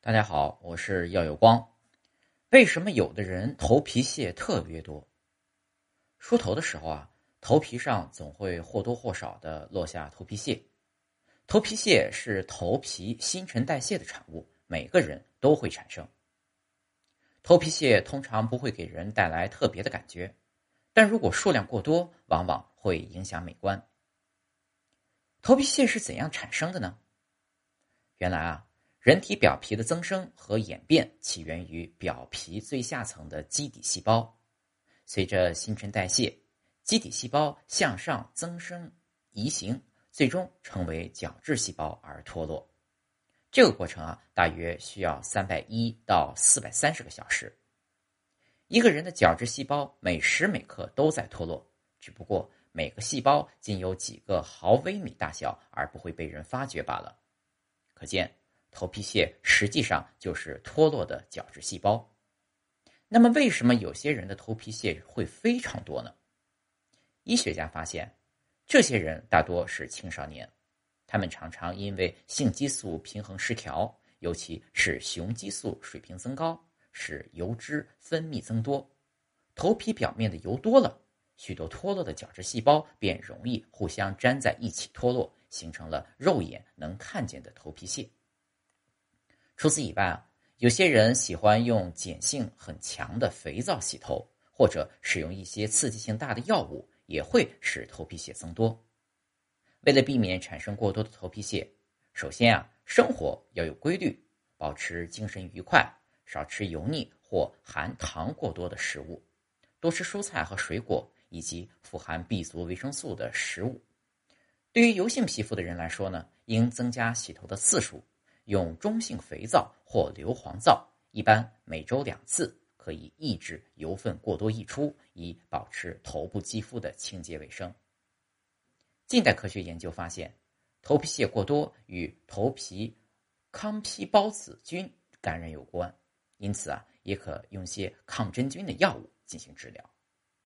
大家好，我是耀有光。为什么有的人头皮屑特别多？梳头的时候啊，头皮上总会或多或少的落下头皮屑。头皮屑是头皮新陈代谢的产物，每个人都会产生。头皮屑通常不会给人带来特别的感觉，但如果数量过多，往往会影响美观。头皮屑是怎样产生的呢？原来啊。人体表皮的增生和演变起源于表皮最下层的基底细胞，随着新陈代谢，基底细胞向上增生移形，最终成为角质细胞而脱落。这个过程啊，大约需要三百一到四百三十个小时。一个人的角质细胞每时每刻都在脱落，只不过每个细胞仅有几个毫微米大小，而不会被人发觉罢了。可见。头皮屑实际上就是脱落的角质细胞。那么，为什么有些人的头皮屑会非常多呢？医学家发现，这些人大多是青少年，他们常常因为性激素平衡失调，尤其是雄激素水平增高，使油脂分泌增多，头皮表面的油多了，许多脱落的角质细胞便容易互相粘在一起脱落，形成了肉眼能看见的头皮屑。除此以外啊，有些人喜欢用碱性很强的肥皂洗头，或者使用一些刺激性大的药物，也会使头皮屑增多。为了避免产生过多的头皮屑，首先啊，生活要有规律，保持精神愉快，少吃油腻或含糖过多的食物，多吃蔬菜和水果，以及富含 B 族维生素的食物。对于油性皮肤的人来说呢，应增加洗头的次数。用中性肥皂或硫磺皂，一般每周两次，可以抑制油分过多溢出，以保持头部肌肤的清洁卫生。近代科学研究发现，头皮屑过多与头皮糠皮孢子菌感染有关，因此啊，也可用些抗真菌的药物进行治疗。